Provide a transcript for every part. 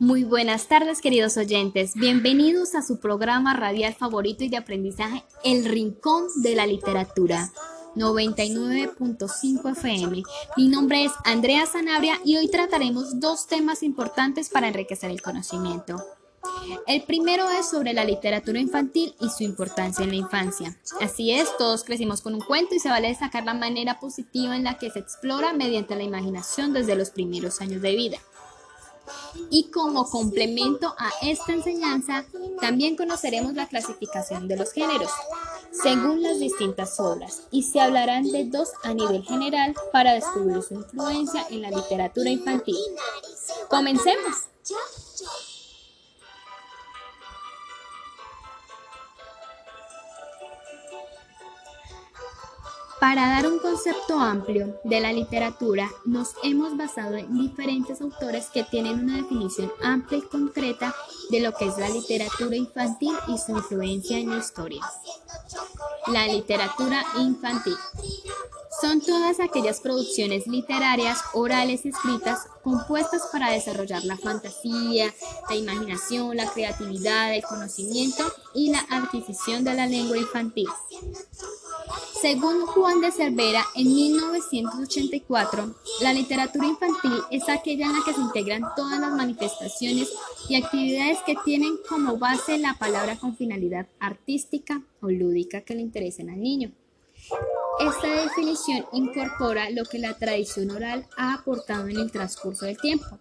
Muy buenas tardes, queridos oyentes. Bienvenidos a su programa radial favorito y de aprendizaje, El Rincón de la Literatura. 99.5 FM. Mi nombre es Andrea Sanabria y hoy trataremos dos temas importantes para enriquecer el conocimiento. El primero es sobre la literatura infantil y su importancia en la infancia. Así es, todos crecimos con un cuento y se vale destacar la manera positiva en la que se explora mediante la imaginación desde los primeros años de vida. Y como complemento a esta enseñanza, también conoceremos la clasificación de los géneros, según las distintas obras, y se hablarán de dos a nivel general para descubrir su influencia en la literatura infantil. Comencemos. Para dar un concepto amplio de la literatura, nos hemos basado en diferentes autores que tienen una definición amplia y concreta de lo que es la literatura infantil y su influencia en la historia. La literatura infantil son todas aquellas producciones literarias, orales y escritas compuestas para desarrollar la fantasía, la imaginación, la creatividad, el conocimiento y la adquisición de la lengua infantil. Según Juan de Cervera, en 1984, la literatura infantil es aquella en la que se integran todas las manifestaciones y actividades que tienen como base la palabra con finalidad artística o lúdica que le interesen al niño. Esta definición incorpora lo que la tradición oral ha aportado en el transcurso del tiempo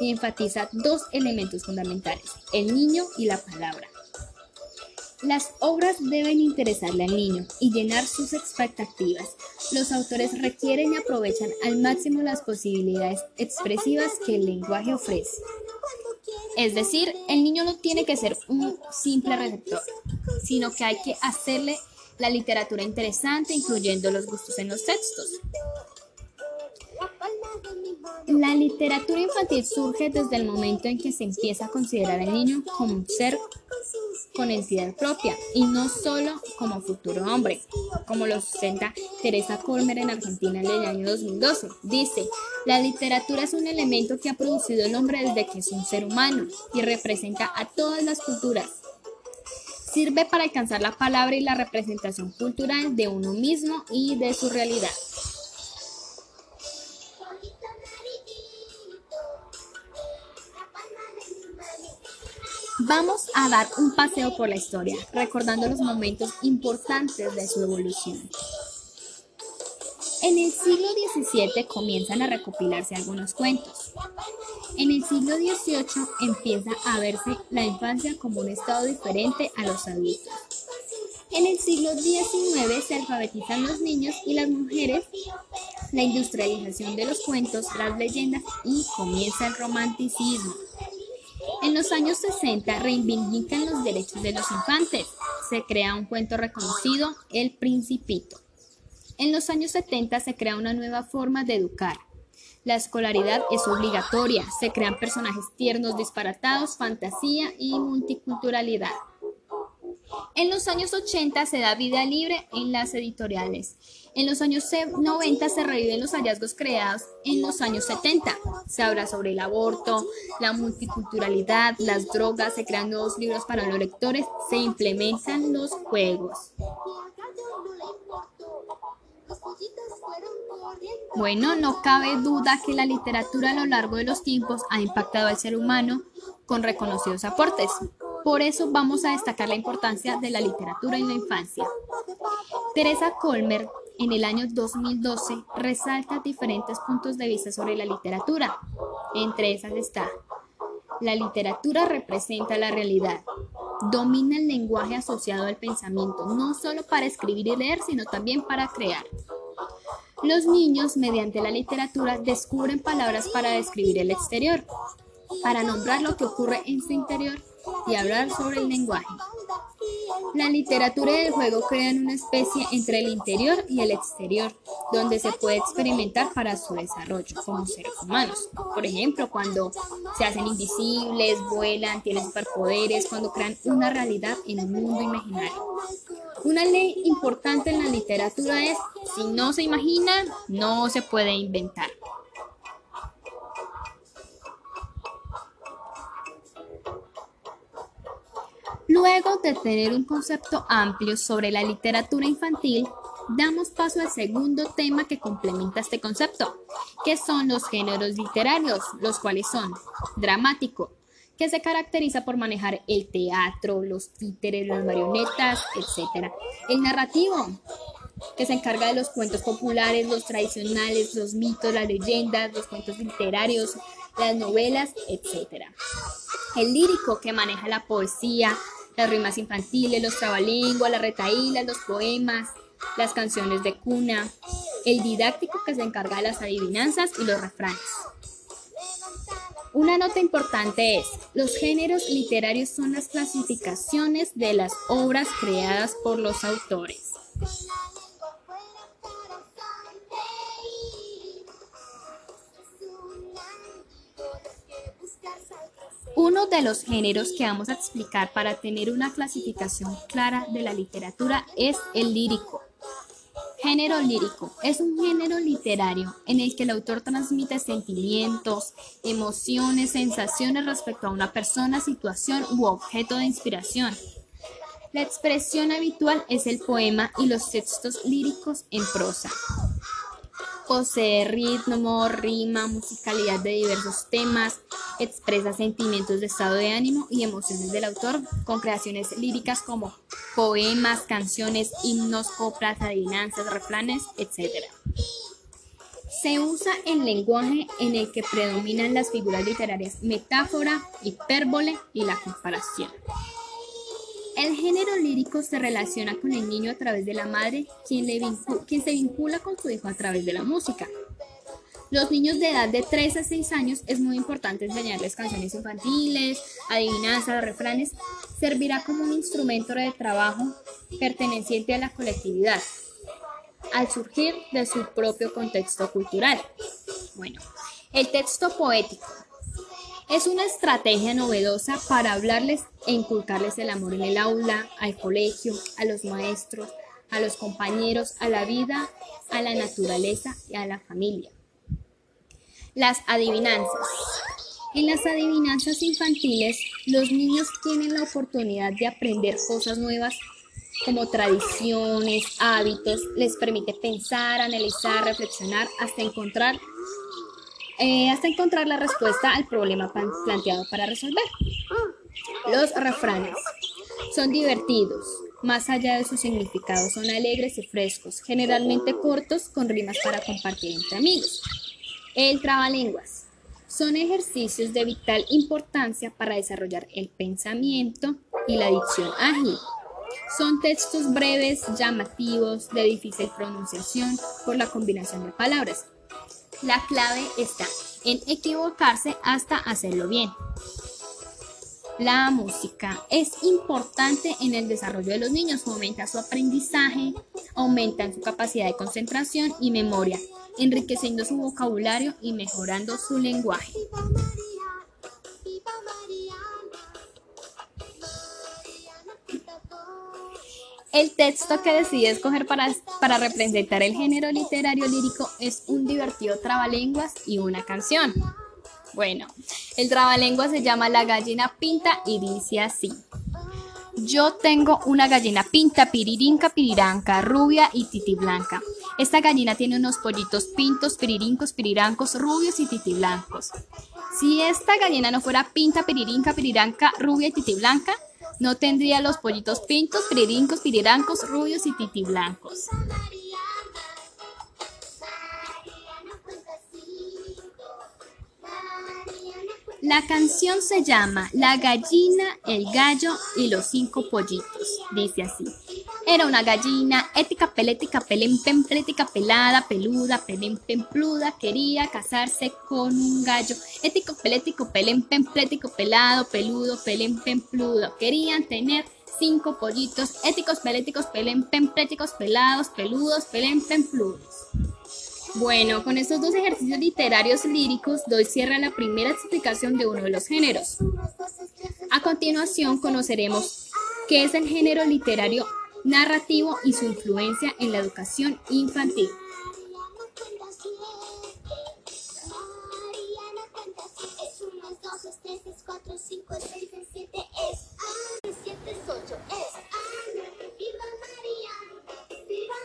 y enfatiza dos elementos fundamentales, el niño y la palabra. Las obras deben interesarle al niño y llenar sus expectativas. Los autores requieren y aprovechan al máximo las posibilidades expresivas que el lenguaje ofrece. Es decir, el niño no tiene que ser un simple receptor, sino que hay que hacerle la literatura interesante, incluyendo los gustos en los textos. La literatura infantil surge desde el momento en que se empieza a considerar al niño como un ser con entidad propia y no solo como futuro hombre, como lo sustenta Teresa Colmer en Argentina en el año 2012. Dice, la literatura es un elemento que ha producido el hombre desde que es un ser humano y representa a todas las culturas. Sirve para alcanzar la palabra y la representación cultural de uno mismo y de su realidad. Vamos a dar un paseo por la historia, recordando los momentos importantes de su evolución. En el siglo XVII comienzan a recopilarse algunos cuentos. En el siglo XVIII empieza a verse la infancia como un estado diferente a los adultos. En el siglo XIX se alfabetizan los niños y las mujeres, la industrialización de los cuentos, las leyendas y comienza el romanticismo. En los años 60 reivindican los derechos de los infantes. Se crea un cuento reconocido, El Principito. En los años 70 se crea una nueva forma de educar. La escolaridad es obligatoria, se crean personajes tiernos, disparatados, fantasía y multiculturalidad. En los años 80 se da vida libre en las editoriales. En los años 90 se reviven los hallazgos creados en los años 70. Se habla sobre el aborto, la multiculturalidad, las drogas, se crean nuevos libros para los lectores, se implementan los juegos. Bueno, no cabe duda que la literatura a lo largo de los tiempos ha impactado al ser humano con reconocidos aportes. Por eso vamos a destacar la importancia de la literatura en la infancia. Teresa Colmer en el año 2012 resalta diferentes puntos de vista sobre la literatura. Entre esas está, la literatura representa la realidad, domina el lenguaje asociado al pensamiento, no solo para escribir y leer, sino también para crear. Los niños, mediante la literatura, descubren palabras para describir el exterior, para nombrar lo que ocurre en su interior y hablar sobre el lenguaje. La literatura y el juego crean una especie entre el interior y el exterior, donde se puede experimentar para su desarrollo como seres humanos. Por ejemplo, cuando se hacen invisibles, vuelan, tienen superpoderes, cuando crean una realidad en un mundo imaginario. Una ley importante en la literatura es, si no se imagina, no se puede inventar. Luego de tener un concepto amplio sobre la literatura infantil, damos paso al segundo tema que complementa este concepto, que son los géneros literarios, los cuales son dramático, que se caracteriza por manejar el teatro, los títeres, las marionetas, etc. El narrativo, que se encarga de los cuentos populares, los tradicionales, los mitos, las leyendas, los cuentos literarios, las novelas, etc. El lírico, que maneja la poesía, las rimas infantiles, los trabalenguas, las retaílas, los poemas, las canciones de cuna. El didáctico, que se encarga de las adivinanzas y los refranes. Una nota importante es, los géneros literarios son las clasificaciones de las obras creadas por los autores. Uno de los géneros que vamos a explicar para tener una clasificación clara de la literatura es el lírico. Género lírico es un género literario en el que el autor transmite sentimientos, emociones, sensaciones respecto a una persona, situación u objeto de inspiración. La expresión habitual es el poema y los textos líricos en prosa. Posee ritmo, rima, musicalidad de diversos temas, expresa sentimientos de estado de ánimo y emociones del autor con creaciones líricas como poemas, canciones, himnos, coplas, adivinanzas, refranes, etc. Se usa el lenguaje en el que predominan las figuras literarias metáfora, hipérbole y la comparación. El género lírico se relaciona con el niño a través de la madre, quien, se vincula con su hijo a través de la música. Los niños de edad de 3 a 6 años es muy importante enseñarles canciones infantiles, adivinanzas, refranes. Servirá como un instrumento de trabajo perteneciente a la colectividad, al surgir de su propio contexto cultural. Bueno, el texto poético es una estrategia novedosa para hablarles e inculcarles el amor en el aula, al colegio, a los maestros, a los compañeros, a la vida, a la naturaleza y a la familia. Las adivinanzas. En las adivinanzas infantiles, los niños tienen la oportunidad de aprender cosas nuevas como tradiciones, hábitos, les permite pensar, analizar, reflexionar hasta encontrar eh, hasta encontrar la respuesta al problema planteado para resolver. Los refranes son divertidos, más allá de su significado, son alegres y frescos, generalmente cortos con rimas para compartir entre amigos. El trabalenguas son ejercicios de vital importancia para desarrollar el pensamiento y la dicción ágil. Son textos breves, llamativos, de difícil pronunciación por la combinación de palabras. La clave está en equivocarse hasta hacerlo bien. La música es importante en el desarrollo de los niños, fomenta su aprendizaje, aumenta su capacidad de concentración y memoria, enriqueciendo su vocabulario y mejorando su lenguaje. El texto que decidí escoger para, para representar el género literario lírico es un divertido trabalenguas y una canción. Bueno, el trabalenguas se llama La gallina pinta y dice así. Yo tengo una gallina pinta, piririnca, piriranca, rubia y titiblanca. Esta gallina tiene unos pollitos pintos, piririncos, pirirancos, rubios y titiblancos. Si esta gallina no fuera pinta, piririnca, piriranca, rubia y titiblanca, no tendría los pollitos pintos, piririncos, pirirancos, rubios y titiblancos. La canción se llama La gallina, el gallo y los cinco pollitos. Dice así. Era una gallina ética, pelética, pelem, plética, pelada, peluda, pelem, pluda, quería casarse con un gallo. Ético, pelético, pelem, plético, pelado, peludo, pelem, pludo. Querían tener cinco pollitos éticos, peléticos, pelem, pléticos, pelados, peludos, pelem, pludos. Bueno, con estos dos ejercicios literarios líricos doy cierre a la primera explicación de uno de los géneros. A continuación conoceremos qué es el género literario narrativo y su influencia en la educación infantil.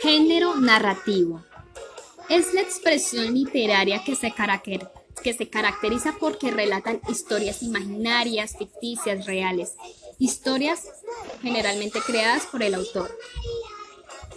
Género narrativo. Es la expresión literaria que se, caracteriza porque relatan historias imaginarias, ficticias, reales, historias generalmente creadas por el autor.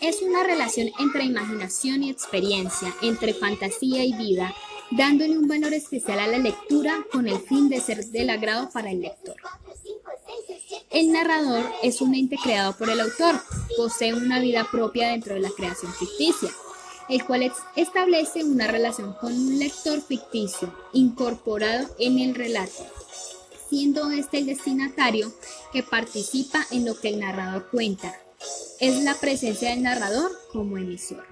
Es una relación entre imaginación y experiencia, entre fantasía y vida, dándole un valor especial a la lectura con el fin de ser del agrado para el lector. El narrador es un ente creado por el autor, posee una vida propia dentro de la creación ficticia, el cual establece una relación con un lector ficticio incorporado en el relato, siendo este el destinatario que participa en lo que el narrador cuenta. Es la presencia del narrador como emisor.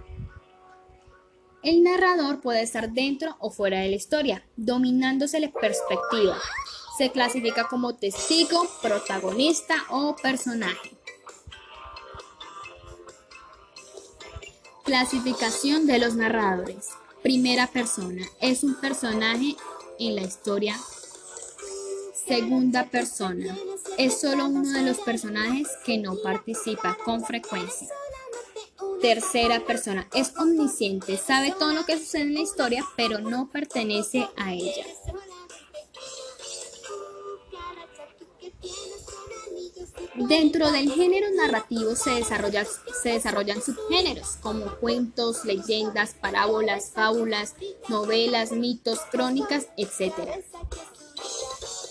El narrador puede estar dentro o fuera de la historia, dominándose la perspectiva. Se clasifica como testigo, protagonista o personaje. Clasificación de los narradores. Primera persona. Es un personaje en la historia. Segunda persona. Es solo uno de los personajes que no participa con frecuencia tercera persona. Es omnisciente, sabe todo lo que sucede en la historia, pero no pertenece a ella. Dentro del género narrativo se, desarrolla, se desarrollan subgéneros como cuentos, leyendas, parábolas, fábulas, novelas, mitos, crónicas, etc.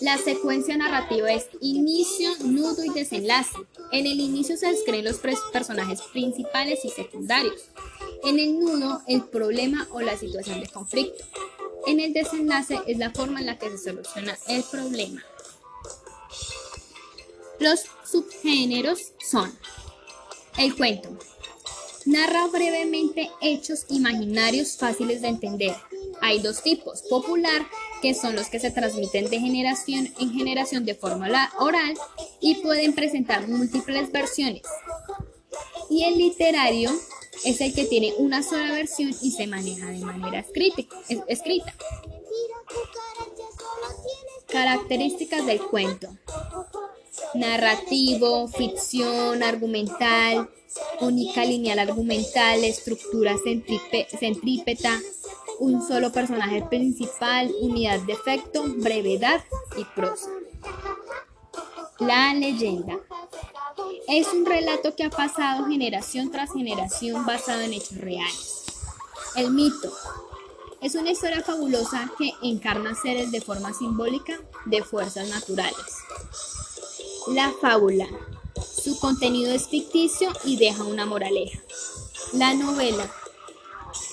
La secuencia narrativa es inicio, nudo y desenlace. En el inicio se describen los personajes principales y secundarios. En el nudo, el problema o la situación de conflicto. En el desenlace es la forma en la que se soluciona el problema. Los subgéneros son el cuento. Narra brevemente hechos imaginarios fáciles de entender. Hay dos tipos, popular que son los que se transmiten de generación en generación de forma oral y pueden presentar múltiples versiones. Y el literario es el que tiene una sola versión y se maneja de manera escrita. Características del cuento. Narrativo, ficción, argumental, única lineal argumental, estructura centrípeta, un solo personaje principal, unidad de efecto, brevedad y prosa. La leyenda es un relato que ha pasado generación tras generación basado en hechos reales. El mito es una historia fabulosa que encarna seres de forma simbólica de fuerzas naturales. La fábula. Su contenido es ficticio y deja una moraleja. La novela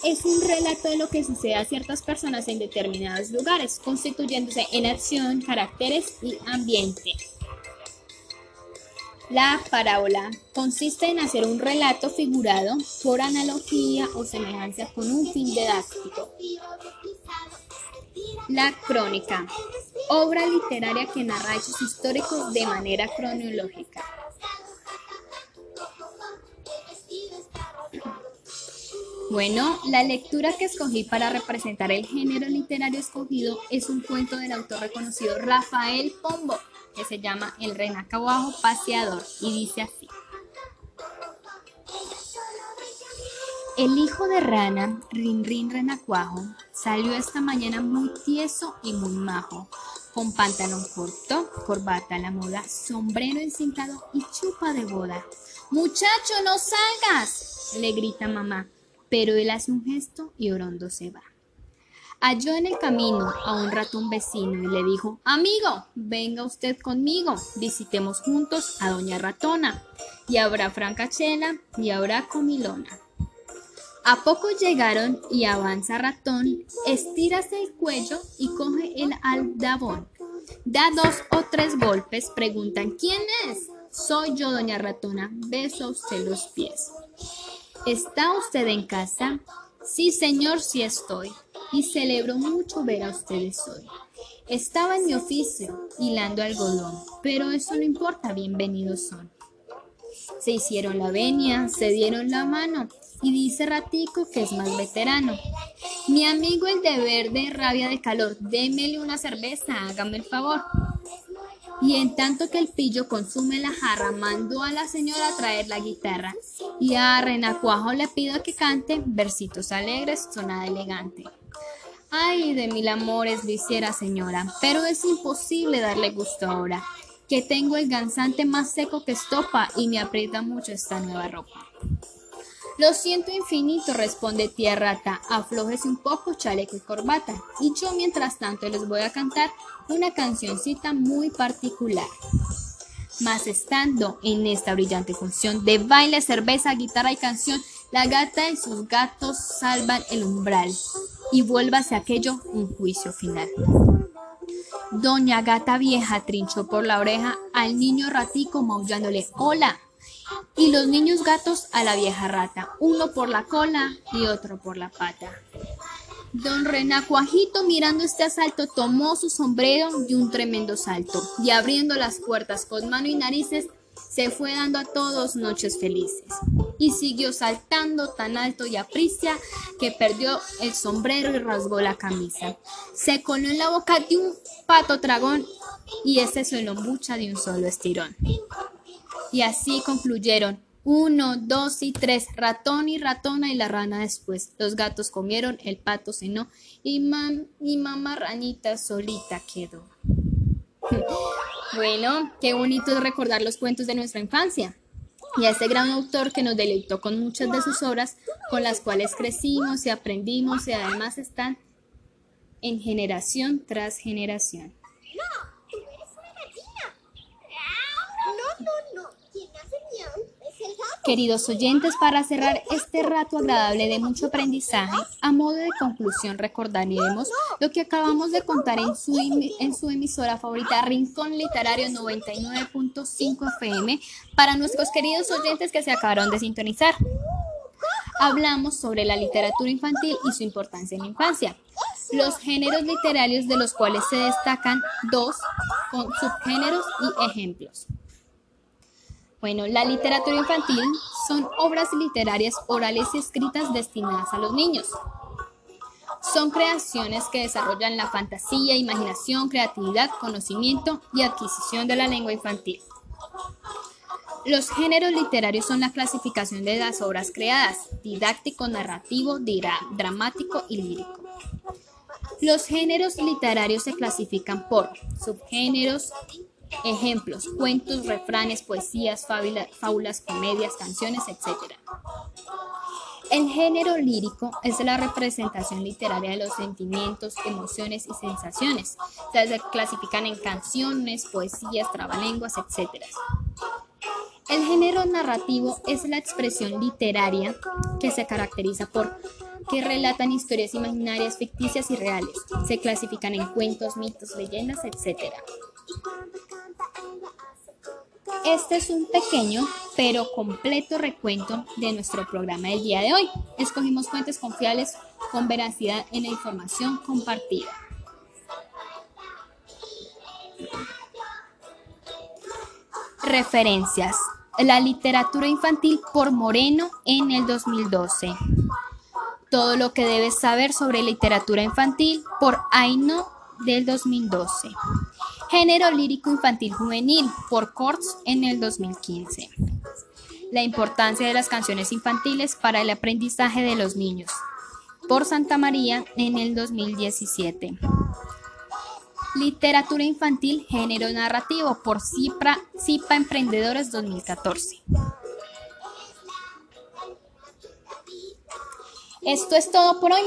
es un relato de lo que sucede a ciertas personas en determinados lugares, constituyéndose en acción, caracteres y ambiente. La parábola consiste en hacer un relato figurado por analogía o semejanza con un fin didáctico. La crónica, obra literaria que narra hechos históricos de manera cronológica. Bueno, la lectura que escogí para representar el género literario escogido es un cuento del autor reconocido Rafael Pombo, que se llama El renacuajo paseador y dice así. El hijo de rana, Rin Rin Renacuajo, salió esta mañana muy tieso y muy majo, con pantalón corto, corbata a la moda, sombrero encintado y chupa de boda. Muchacho, no salgas, le grita mamá pero él hace un gesto y Orondo se va. Halló en el camino a un ratón vecino y le dijo, Amigo, venga usted conmigo, visitemos juntos a Doña Ratona, y habrá francachela y habrá comilona. A poco llegaron y avanza ratón, estírase el cuello y coge el aldabón. Da dos o tres golpes, preguntan ¿quién es? Soy yo, doña ratona, beso usted los pies. ¿Está usted en casa? Sí, señor, sí estoy. Y celebro mucho ver a ustedes hoy. Estaba en mi oficio, hilando algodón, pero eso no importa, bienvenidos son. Se hicieron la venia, se dieron la mano, y dice Ratico que es más veterano. Mi amigo el de verde, rabia de calor, démele una cerveza, hágame el favor. Y en tanto que el pillo consume la jarra, mandó a la señora a traer la guitarra. Y a Renacuajo le pido que cante versitos alegres, sonada elegante. Ay, de mil amores lo hiciera señora, pero es imposible darle gusto ahora, que tengo el gansante más seco que estopa y me aprieta mucho esta nueva ropa. Lo siento infinito, responde tía rata, aflójese un poco chaleco y corbata, y yo mientras tanto les voy a cantar una cancioncita muy particular. Mas estando en esta brillante función de baile, cerveza, guitarra y canción, la gata y sus gatos salvan el umbral, y vuélvase aquello un juicio final. Doña gata vieja trinchó por la oreja al niño ratico maullándole ¡Hola! Y los niños gatos a la vieja rata, uno por la cola y otro por la pata. Don Renacuajito, mirando este asalto, tomó su sombrero y un tremendo salto, y abriendo las puertas con mano y narices, se fue dando a todos noches felices. Y siguió saltando tan alto y apricia que perdió el sombrero y rasgó la camisa. Se coló en la boca de un pato dragón y este se lo mucha de un solo estirón. Y así concluyeron. Uno, dos y tres, ratón y ratona y la rana después. Los gatos comieron, el pato cenó y, mam y mamá ranita solita quedó. bueno, qué bonito recordar los cuentos de nuestra infancia. Y a este gran autor que nos deleitó con muchas de sus obras, con las cuales crecimos y aprendimos y además están en generación tras generación. Queridos oyentes, para cerrar este rato agradable de mucho aprendizaje, a modo de conclusión recordaremos lo que acabamos de contar en su, su emisora favorita Rincón Literario 99.5 FM para nuestros queridos oyentes que se acabaron de sintonizar. Hablamos sobre la literatura infantil y su importancia en la infancia, los géneros literarios de los cuales se destacan dos con subgéneros y ejemplos. Bueno, la literatura infantil son obras literarias orales y escritas destinadas a los niños. Son creaciones que desarrollan la fantasía, imaginación, creatividad, conocimiento y adquisición de la lengua infantil. Los géneros literarios son la clasificación de las obras creadas, didáctico, narrativo, dramático y lírico. Los géneros literarios se clasifican por subgéneros, Ejemplos, cuentos, refranes, poesías, fábulas, comedias, canciones, etc. El género lírico es la representación literaria de los sentimientos, emociones y sensaciones. se clasifican en canciones, poesías, trabalenguas, etc. El género narrativo es la expresión literaria que se caracteriza por que relatan historias imaginarias, ficticias y reales. Se clasifican en cuentos, mitos, leyendas, etc. Este es un pequeño pero completo recuento de nuestro programa del día de hoy. Escogimos fuentes confiables con veracidad en la información compartida. Referencias. La literatura infantil por Moreno en el 2012. Todo lo que debes saber sobre literatura infantil por Aino del 2012. Género lírico infantil juvenil por Courts en el 2015. La importancia de las canciones infantiles para el aprendizaje de los niños por Santa María en el 2017. Literatura infantil, género narrativo por CIPA, CIPA Emprendedores 2014. Esto es todo por hoy,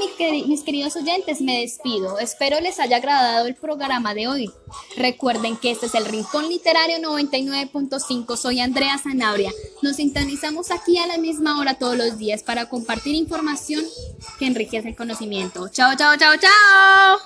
mis queridos oyentes. Me despido. Espero les haya agradado el programa de hoy. Recuerden que este es el Rincón Literario 99.5. Soy Andrea Zanabria. Nos sintonizamos aquí a la misma hora todos los días para compartir información que enriquece el conocimiento. Chao, chao, chao, chao.